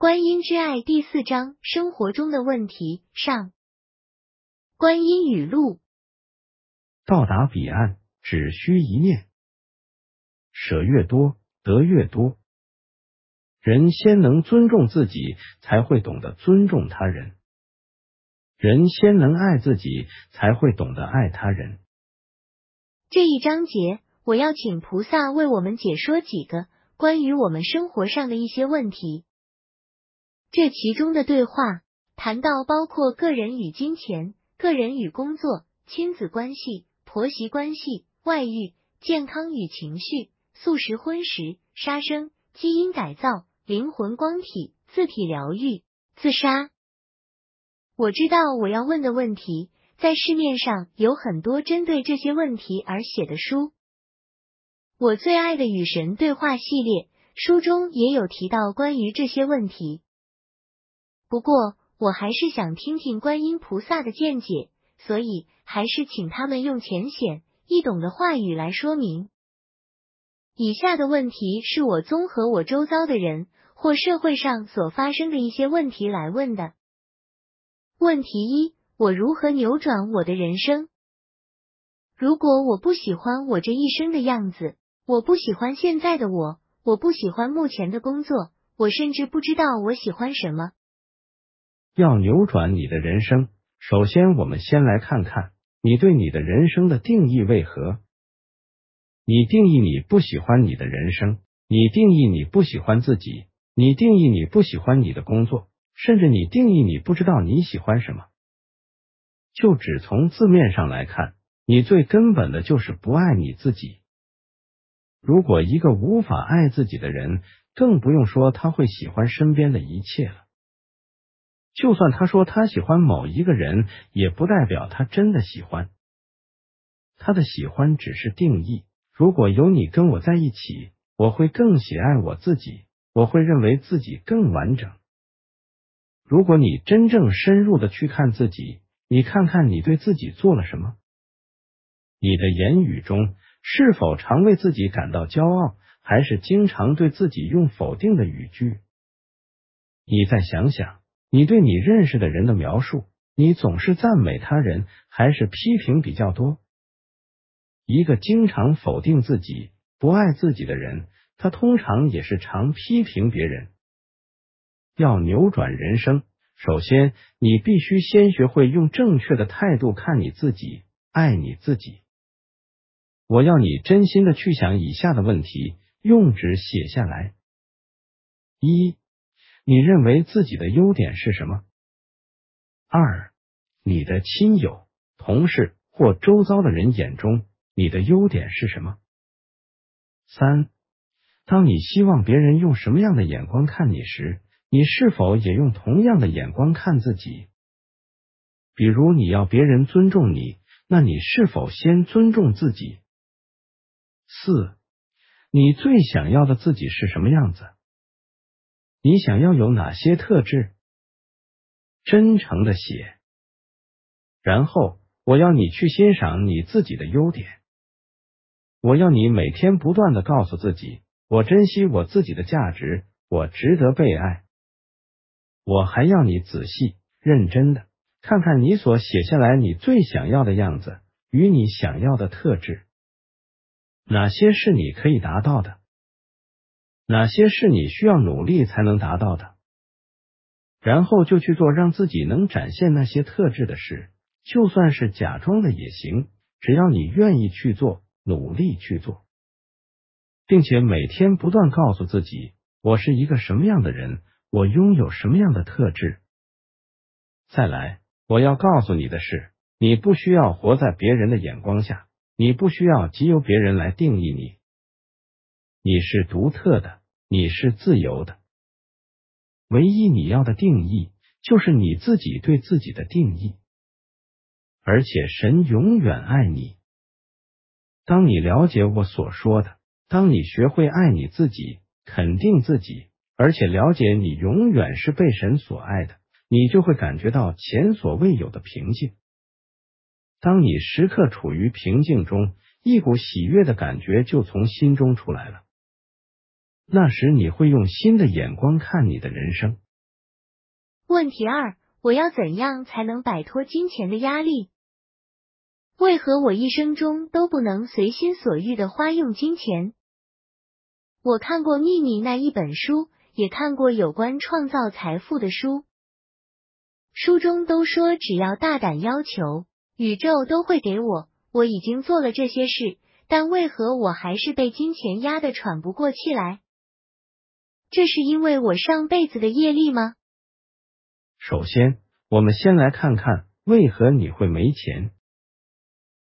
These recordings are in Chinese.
观音之爱第四章：生活中的问题上。观音语录：到达彼岸只需一念，舍越多得越多。人先能尊重自己，才会懂得尊重他人；人先能爱自己，才会懂得爱他人。这一章节，我要请菩萨为我们解说几个关于我们生活上的一些问题。这其中的对话谈到包括个人与金钱、个人与工作、亲子关系、婆媳关系、外遇、健康与情绪、素食荤食、杀生、基因改造、灵魂光体、自体疗愈、自杀。我知道我要问的问题，在市面上有很多针对这些问题而写的书。我最爱的与神对话系列书中也有提到关于这些问题。不过，我还是想听听观音菩萨的见解，所以还是请他们用浅显易懂的话语来说明。以下的问题是我综合我周遭的人或社会上所发生的一些问题来问的。问题一：我如何扭转我的人生？如果我不喜欢我这一生的样子，我不喜欢现在的我，我不喜欢目前的工作，我甚至不知道我喜欢什么。要扭转你的人生，首先我们先来看看你对你的人生的定义为何。你定义你不喜欢你的人生，你定义你不喜欢自己，你定义你不喜欢你的工作，甚至你定义你不知道你喜欢什么。就只从字面上来看，你最根本的就是不爱你自己。如果一个无法爱自己的人，更不用说他会喜欢身边的一切了。就算他说他喜欢某一个人，也不代表他真的喜欢。他的喜欢只是定义。如果有你跟我在一起，我会更喜爱我自己，我会认为自己更完整。如果你真正深入的去看自己，你看看你对自己做了什么？你的言语中是否常为自己感到骄傲，还是经常对自己用否定的语句？你再想想。你对你认识的人的描述，你总是赞美他人还是批评比较多？一个经常否定自己、不爱自己的人，他通常也是常批评别人。要扭转人生，首先你必须先学会用正确的态度看你自己，爱你自己。我要你真心的去想以下的问题，用纸写下来。一。你认为自己的优点是什么？二，你的亲友、同事或周遭的人眼中，你的优点是什么？三，当你希望别人用什么样的眼光看你时，你是否也用同样的眼光看自己？比如你要别人尊重你，那你是否先尊重自己？四，你最想要的自己是什么样子？你想要有哪些特质？真诚的写，然后我要你去欣赏你自己的优点。我要你每天不断的告诉自己，我珍惜我自己的价值，我值得被爱。我还要你仔细、认真的看看你所写下来你最想要的样子与你想要的特质，哪些是你可以达到的？哪些是你需要努力才能达到的？然后就去做让自己能展现那些特质的事，就算是假装的也行，只要你愿意去做，努力去做，并且每天不断告诉自己：我是一个什么样的人，我拥有什么样的特质。再来，我要告诉你的是，你不需要活在别人的眼光下，你不需要藉由别人来定义你。你是独特的，你是自由的。唯一你要的定义，就是你自己对自己的定义。而且神永远爱你。当你了解我所说的，当你学会爱你自己，肯定自己，而且了解你永远是被神所爱的，你就会感觉到前所未有的平静。当你时刻处于平静中，一股喜悦的感觉就从心中出来了。那时你会用新的眼光看你的人生，问题二：我要怎样才能摆脱金钱的压力？为何我一生中都不能随心所欲的花用金钱？我看过《秘密》那一本书，也看过有关创造财富的书，书中都说只要大胆要求，宇宙都会给我。我已经做了这些事，但为何我还是被金钱压得喘不过气来？这是因为我上辈子的业力吗？首先，我们先来看看为何你会没钱。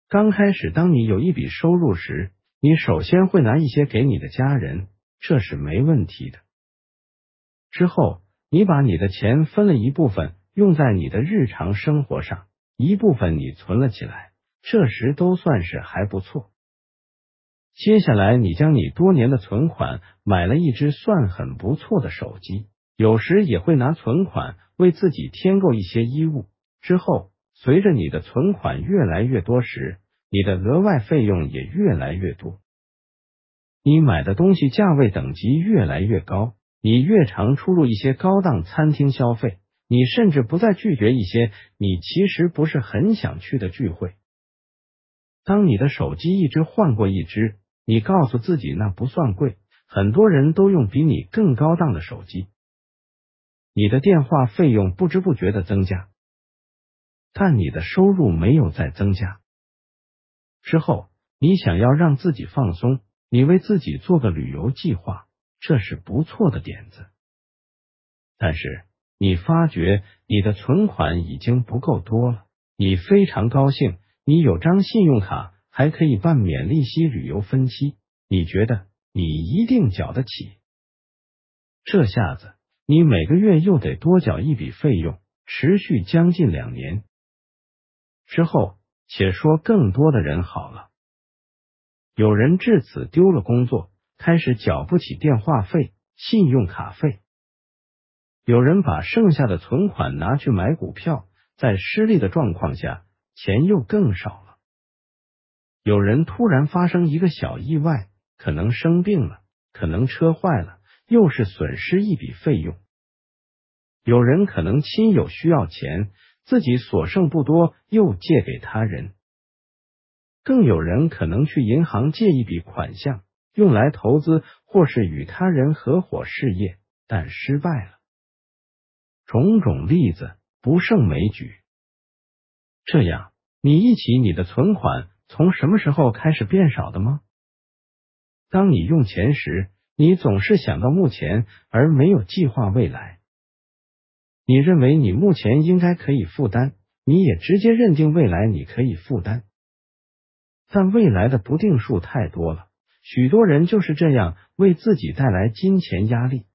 刚开始，当你有一笔收入时，你首先会拿一些给你的家人，这是没问题的。之后，你把你的钱分了一部分用在你的日常生活上，一部分你存了起来，这时都算是还不错。接下来，你将你多年的存款买了一只算很不错的手机，有时也会拿存款为自己添购一些衣物。之后。随着你的存款越来越多时，你的额外费用也越来越多。你买的东西价位等级越来越高，你越常出入一些高档餐厅消费，你甚至不再拒绝一些你其实不是很想去的聚会。当你的手机一直换过一只，你告诉自己那不算贵，很多人都用比你更高档的手机。你的电话费用不知不觉的增加。但你的收入没有再增加。之后，你想要让自己放松，你为自己做个旅游计划，这是不错的点子。但是，你发觉你的存款已经不够多了。你非常高兴，你有张信用卡，还可以办免利息旅游分期，你觉得你一定缴得起。这下子，你每个月又得多缴一笔费用，持续将近两年。之后，且说更多的人好了。有人至此丢了工作，开始缴不起电话费、信用卡费；有人把剩下的存款拿去买股票，在失利的状况下，钱又更少。有人突然发生一个小意外，可能生病了，可能车坏了，又是损失一笔费用。有人可能亲友需要钱。自己所剩不多，又借给他人；更有人可能去银行借一笔款项，用来投资或是与他人合伙事业，但失败了。种种例子不胜枚举。这样，你一起你的存款从什么时候开始变少的吗？当你用钱时，你总是想到目前，而没有计划未来。你认为你目前应该可以负担，你也直接认定未来你可以负担，但未来的不定数太多了，许多人就是这样为自己带来金钱压力。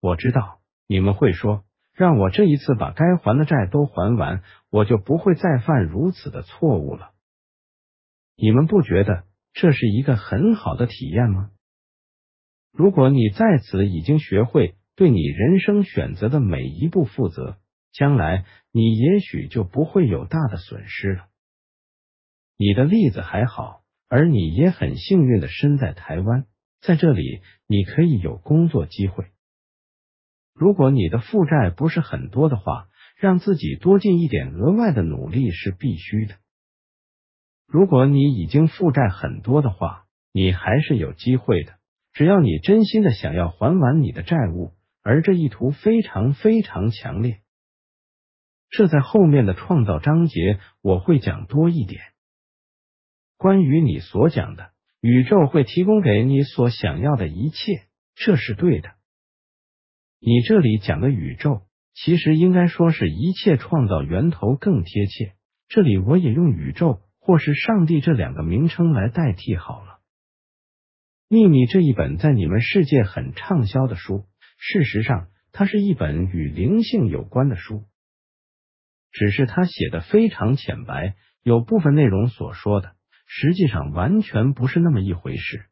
我知道你们会说，让我这一次把该还的债都还完，我就不会再犯如此的错误了。你们不觉得这是一个很好的体验吗？如果你在此已经学会。对你人生选择的每一步负责，将来你也许就不会有大的损失了。你的例子还好，而你也很幸运的身在台湾，在这里你可以有工作机会。如果你的负债不是很多的话，让自己多尽一点额外的努力是必须的。如果你已经负债很多的话，你还是有机会的，只要你真心的想要还完你的债务。而这一图非常非常强烈，这在后面的创造章节我会讲多一点。关于你所讲的，宇宙会提供给你所想要的一切，这是对的。你这里讲的宇宙，其实应该说是一切创造源头更贴切。这里我也用宇宙或是上帝这两个名称来代替好了。秘密这一本在你们世界很畅销的书。事实上，它是一本与灵性有关的书，只是他写的非常浅白，有部分内容所说的，实际上完全不是那么一回事。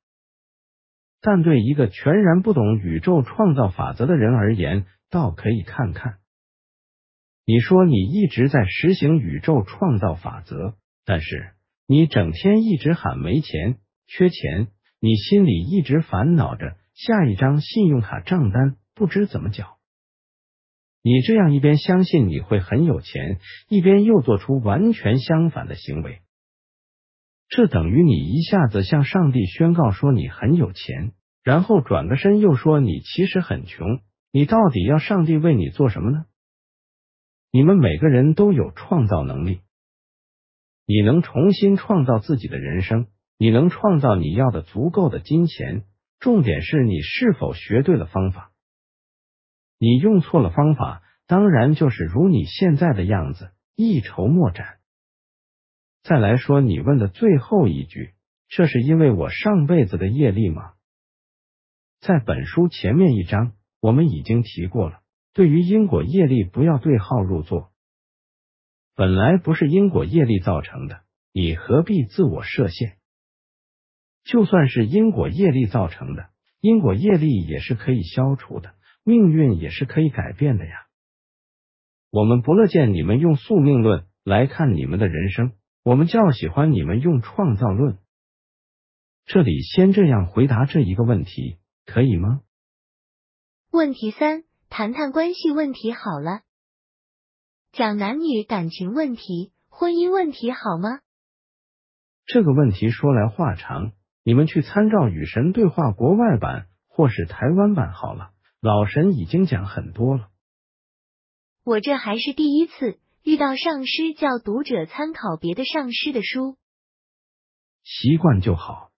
但对一个全然不懂宇宙创造法则的人而言，倒可以看看。你说你一直在实行宇宙创造法则，但是你整天一直喊没钱、缺钱，你心里一直烦恼着。下一张信用卡账单不知怎么缴，你这样一边相信你会很有钱，一边又做出完全相反的行为，这等于你一下子向上帝宣告说你很有钱，然后转个身又说你其实很穷。你到底要上帝为你做什么呢？你们每个人都有创造能力，你能重新创造自己的人生，你能创造你要的足够的金钱。重点是你是否学对了方法。你用错了方法，当然就是如你现在的样子，一筹莫展。再来说你问的最后一句，这是因为我上辈子的业力吗？在本书前面一章。我们已经提过了，对于因果业力不要对号入座，本来不是因果业力造成的，你何必自我设限？就算是因果业力造成的，因果业力也是可以消除的，命运也是可以改变的呀。我们不乐见你们用宿命论来看你们的人生，我们较喜欢你们用创造论。这里先这样回答这一个问题，可以吗？问题三：谈谈关系问题好了，讲男女感情问题、婚姻问题好吗？这个问题说来话长，你们去参照《与神对话》国外版或是台湾版好了。老神已经讲很多了。我这还是第一次遇到上师叫读者参考别的上师的书，习惯就好。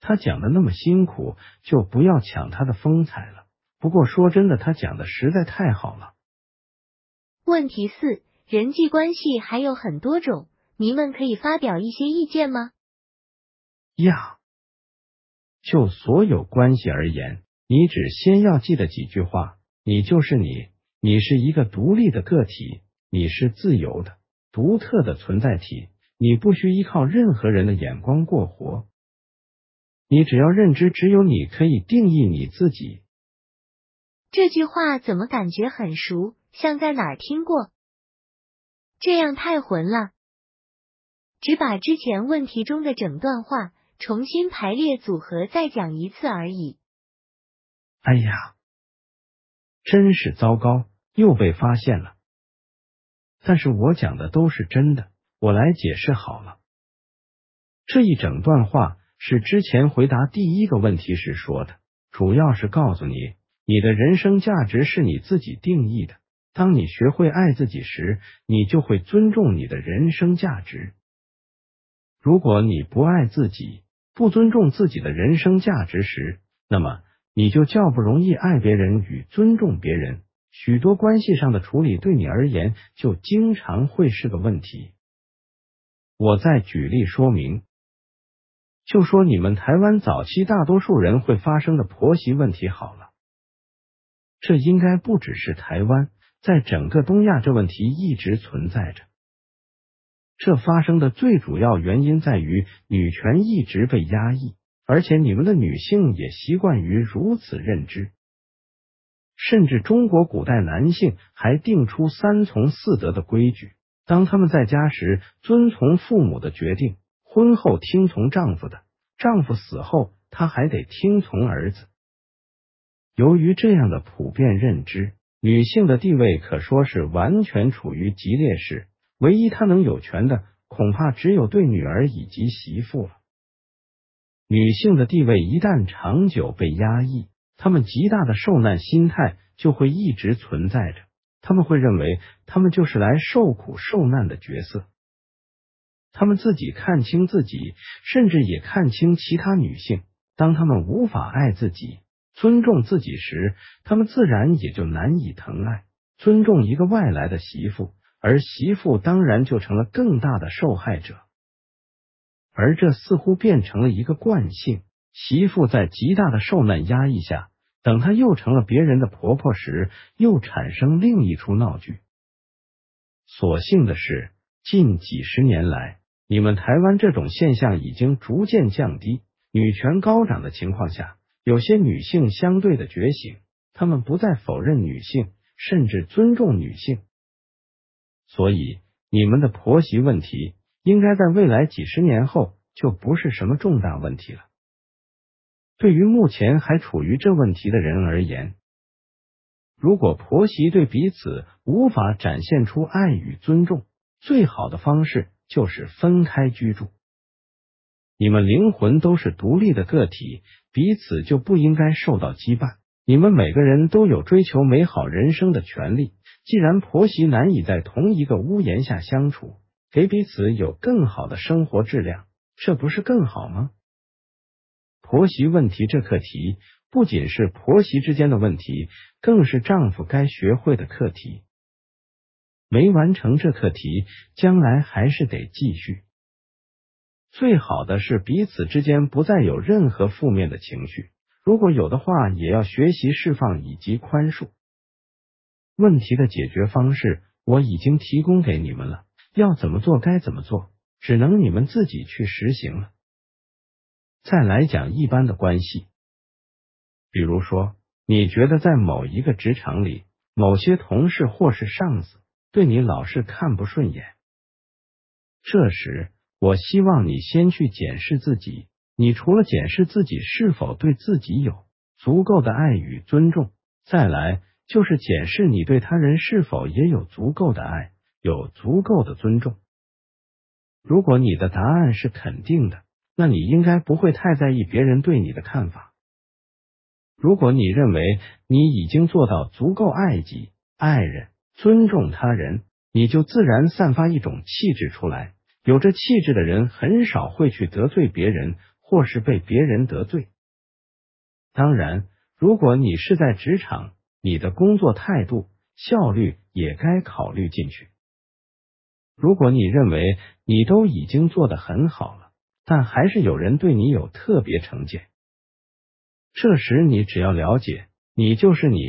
他讲的那么辛苦，就不要抢他的风采了。不过说真的，他讲的实在太好了。问题四：人际关系还有很多种，您们可以发表一些意见吗？呀，就所有关系而言，你只先要记得几句话：你就是你，你是一个独立的个体，你是自由的、独特的存在体，你不需依靠任何人的眼光过活。你只要认知，只有你可以定义你自己。这句话怎么感觉很熟，像在哪儿听过？这样太混了，只把之前问题中的整段话重新排列组合再讲一次而已。哎呀，真是糟糕，又被发现了。但是我讲的都是真的，我来解释好了。这一整段话是之前回答第一个问题时说的，主要是告诉你。你的人生价值是你自己定义的。当你学会爱自己时，你就会尊重你的人生价值。如果你不爱自己，不尊重自己的人生价值时，那么你就较不容易爱别人与尊重别人。许多关系上的处理对你而言，就经常会是个问题。我再举例说明，就说你们台湾早期大多数人会发生的婆媳问题好了。这应该不只是台湾，在整个东亚，这问题一直存在着。这发生的最主要原因在于女权一直被压抑，而且你们的女性也习惯于如此认知。甚至中国古代男性还定出三从四德的规矩：当他们在家时，遵从父母的决定；婚后听从丈夫的；丈夫死后，他还得听从儿子。由于这样的普遍认知，女性的地位可说是完全处于极劣势。唯一她能有权的，恐怕只有对女儿以及媳妇了。女性的地位一旦长久被压抑，她们极大的受难心态就会一直存在着。他们会认为，他们就是来受苦受难的角色。他们自己看清自己，甚至也看清其他女性。当他们无法爱自己。尊重自己时，他们自然也就难以疼爱、尊重一个外来的媳妇，而媳妇当然就成了更大的受害者。而这似乎变成了一个惯性：媳妇在极大的受难压抑下，等她又成了别人的婆婆时，又产生另一出闹剧。所幸的是，近几十年来，你们台湾这种现象已经逐渐降低，女权高涨的情况下。有些女性相对的觉醒，她们不再否认女性，甚至尊重女性。所以，你们的婆媳问题应该在未来几十年后就不是什么重大问题了。对于目前还处于这问题的人而言，如果婆媳对彼此无法展现出爱与尊重，最好的方式就是分开居住。你们灵魂都是独立的个体，彼此就不应该受到羁绊。你们每个人都有追求美好人生的权利。既然婆媳难以在同一个屋檐下相处，给彼此有更好的生活质量，这不是更好吗？婆媳问题这课题不仅是婆媳之间的问题，更是丈夫该学会的课题。没完成这课题，将来还是得继续。最好的是彼此之间不再有任何负面的情绪，如果有的话，也要学习释放以及宽恕。问题的解决方式我已经提供给你们了，要怎么做该怎么做，只能你们自己去实行了。再来讲一般的关系，比如说，你觉得在某一个职场里，某些同事或是上司对你老是看不顺眼，这时。我希望你先去检视自己，你除了检视自己是否对自己有足够的爱与尊重，再来就是检视你对他人是否也有足够的爱，有足够的尊重。如果你的答案是肯定的，那你应该不会太在意别人对你的看法。如果你认为你已经做到足够爱己、爱人、尊重他人，你就自然散发一种气质出来。有着气质的人很少会去得罪别人，或是被别人得罪。当然，如果你是在职场，你的工作态度、效率也该考虑进去。如果你认为你都已经做得很好了，但还是有人对你有特别成见，这时你只要了解，你就是你，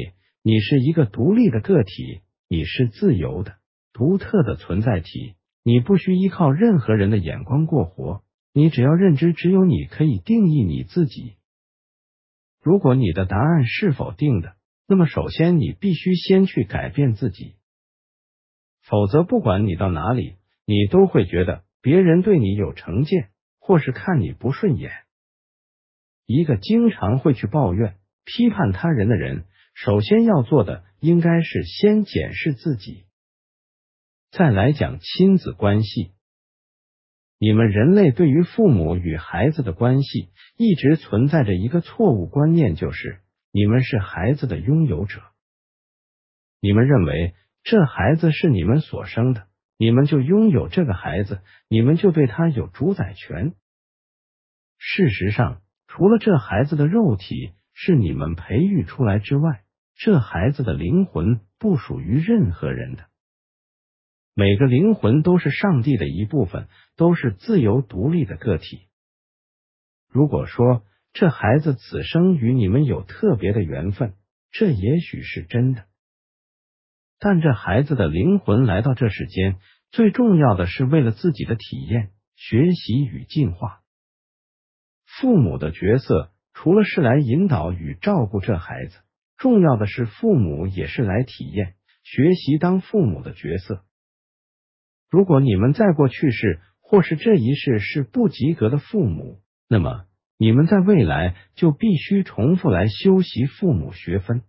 你是一个独立的个体，你是自由的、独特的存在体。你不需依靠任何人的眼光过活，你只要认知只有你可以定义你自己。如果你的答案是否定的，那么首先你必须先去改变自己，否则不管你到哪里，你都会觉得别人对你有成见，或是看你不顺眼。一个经常会去抱怨、批判他人的人，首先要做的应该是先检视自己。再来讲亲子关系，你们人类对于父母与孩子的关系一直存在着一个错误观念，就是你们是孩子的拥有者。你们认为这孩子是你们所生的，你们就拥有这个孩子，你们就对他有主宰权。事实上，除了这孩子的肉体是你们培育出来之外，这孩子的灵魂不属于任何人的。每个灵魂都是上帝的一部分，都是自由独立的个体。如果说这孩子此生与你们有特别的缘分，这也许是真的。但这孩子的灵魂来到这世间，最重要的是为了自己的体验、学习与进化。父母的角色除了是来引导与照顾这孩子，重要的是父母也是来体验、学习当父母的角色。如果你们在过去世或是这一世是不及格的父母，那么你们在未来就必须重复来修习父母学分。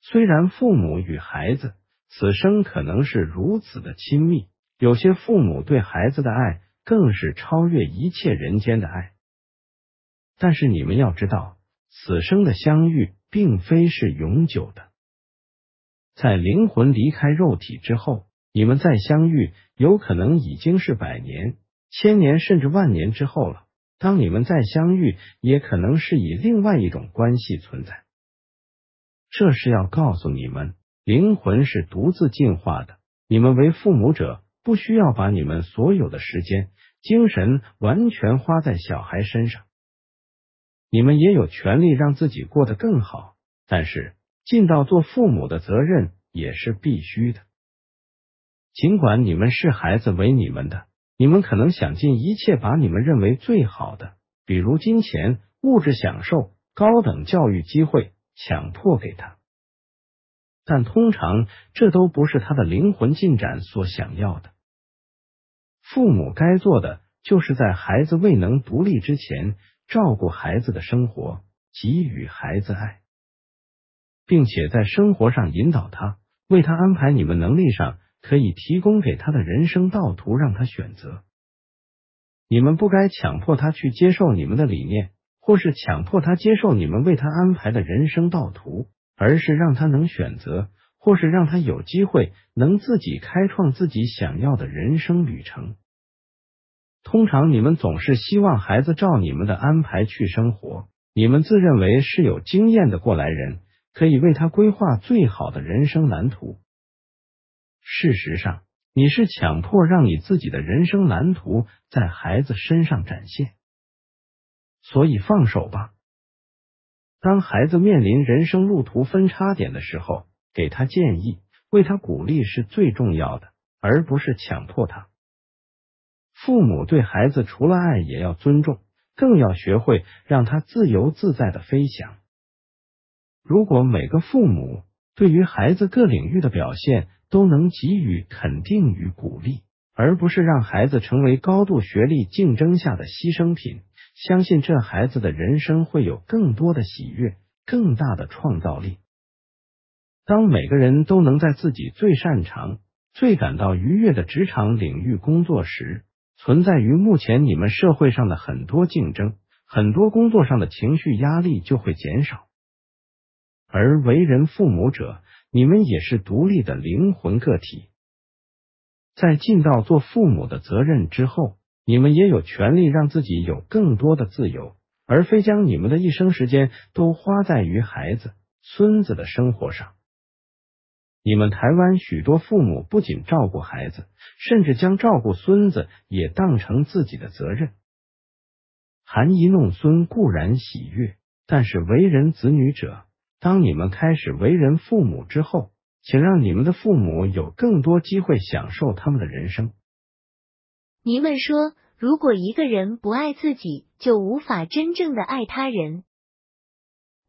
虽然父母与孩子此生可能是如此的亲密，有些父母对孩子的爱更是超越一切人间的爱，但是你们要知道，此生的相遇并非是永久的，在灵魂离开肉体之后。你们再相遇，有可能已经是百年、千年甚至万年之后了。当你们再相遇，也可能是以另外一种关系存在。这是要告诉你们，灵魂是独自进化的。你们为父母者，不需要把你们所有的时间、精神完全花在小孩身上。你们也有权利让自己过得更好，但是尽到做父母的责任也是必须的。尽管你们视孩子为你们的，你们可能想尽一切把你们认为最好的，比如金钱、物质享受、高等教育机会，强迫给他。但通常这都不是他的灵魂进展所想要的。父母该做的，就是在孩子未能独立之前，照顾孩子的生活，给予孩子爱。并且在生活上引导他，为他安排你们能力上可以提供给他的人生道途，让他选择。你们不该强迫他去接受你们的理念，或是强迫他接受你们为他安排的人生道途，而是让他能选择，或是让他有机会能自己开创自己想要的人生旅程。通常，你们总是希望孩子照你们的安排去生活。你们自认为是有经验的过来人，可以为他规划最好的人生蓝图。事实上，你是强迫让你自己的人生蓝图在孩子身上展现。所以，放手吧。当孩子面临人生路途分叉点的时候，给他建议，为他鼓励是最重要的，而不是强迫他。父母对孩子除了爱，也要尊重，更要学会让他自由自在的飞翔。如果每个父母对于孩子各领域的表现都能给予肯定与鼓励，而不是让孩子成为高度学历竞争下的牺牲品，相信这孩子的人生会有更多的喜悦，更大的创造力。当每个人都能在自己最擅长、最感到愉悦的职场领域工作时，存在于目前你们社会上的很多竞争，很多工作上的情绪压力就会减少。而为人父母者，你们也是独立的灵魂个体，在尽到做父母的责任之后，你们也有权利让自己有更多的自由，而非将你们的一生时间都花在于孩子、孙子的生活上。你们台湾许多父母不仅照顾孩子，甚至将照顾孙子也当成自己的责任。含饴弄孙固然喜悦，但是为人子女者，当你们开始为人父母之后，请让你们的父母有更多机会享受他们的人生。你们说，如果一个人不爱自己，就无法真正的爱他人。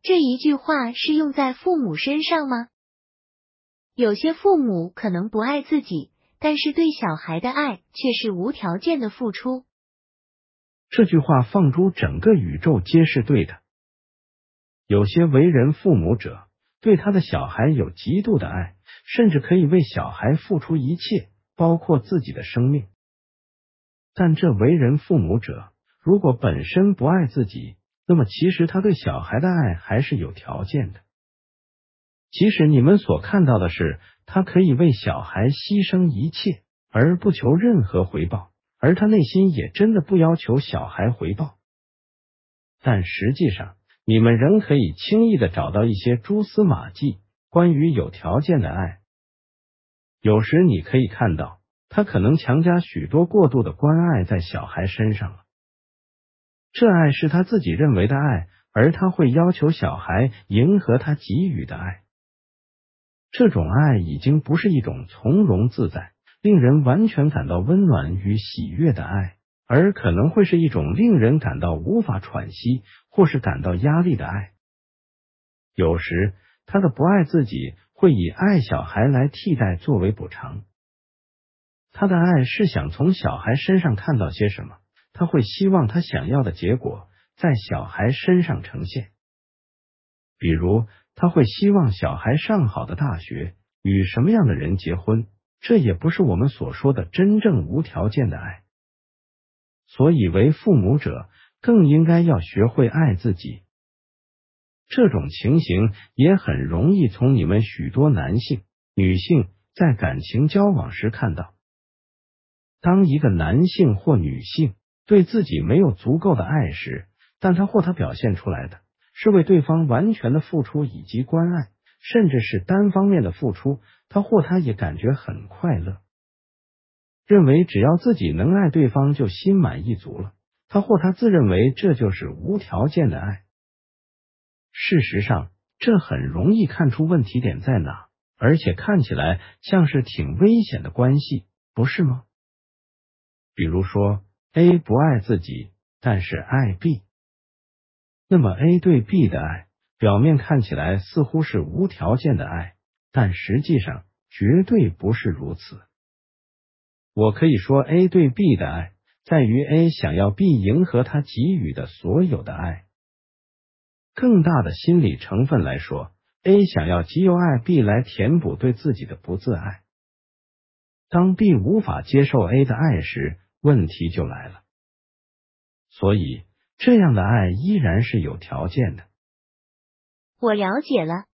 这一句话是用在父母身上吗？有些父母可能不爱自己，但是对小孩的爱却是无条件的付出。这句话放诸整个宇宙皆是对的。有些为人父母者对他的小孩有极度的爱，甚至可以为小孩付出一切，包括自己的生命。但这为人父母者如果本身不爱自己，那么其实他对小孩的爱还是有条件的。即使你们所看到的是他可以为小孩牺牲一切而不求任何回报，而他内心也真的不要求小孩回报，但实际上你们仍可以轻易的找到一些蛛丝马迹关于有条件的爱。有时你可以看到他可能强加许多过度的关爱在小孩身上了，这爱是他自己认为的爱，而他会要求小孩迎合他给予的爱。这种爱已经不是一种从容自在、令人完全感到温暖与喜悦的爱，而可能会是一种令人感到无法喘息或是感到压力的爱。有时，他的不爱自己会以爱小孩来替代作为补偿。他的爱是想从小孩身上看到些什么，他会希望他想要的结果在小孩身上呈现，比如。他会希望小孩上好的大学，与什么样的人结婚？这也不是我们所说的真正无条件的爱。所以，为父母者更应该要学会爱自己。这种情形也很容易从你们许多男性、女性在感情交往时看到。当一个男性或女性对自己没有足够的爱时，但他或他表现出来的。是为对方完全的付出以及关爱，甚至是单方面的付出，他或他也感觉很快乐，认为只要自己能爱对方就心满意足了。他或他自认为这就是无条件的爱。事实上，这很容易看出问题点在哪，而且看起来像是挺危险的关系，不是吗？比如说，A 不爱自己，但是爱 B。那么，A 对 B 的爱表面看起来似乎是无条件的爱，但实际上绝对不是如此。我可以说，A 对 B 的爱在于 A 想要 B 迎合他给予的所有的爱。更大的心理成分来说 A 想要藉由爱 B 来填补对自己的不自爱。当 B 无法接受 A 的爱时，问题就来了。所以，这样的爱依然是有条件的。我了解了。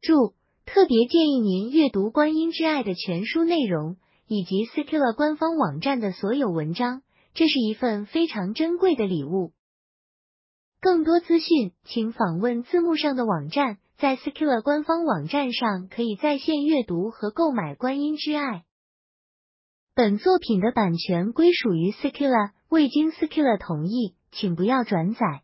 注：特别建议您阅读《观音之爱》的全书内容，以及 Secula 官方网站的所有文章，这是一份非常珍贵的礼物。更多资讯，请访问字幕上的网站。在 Secula 官方网站上，可以在线阅读和购买《观音之爱》。本作品的版权归属于 Secula，未经 Secula 同意，请不要转载。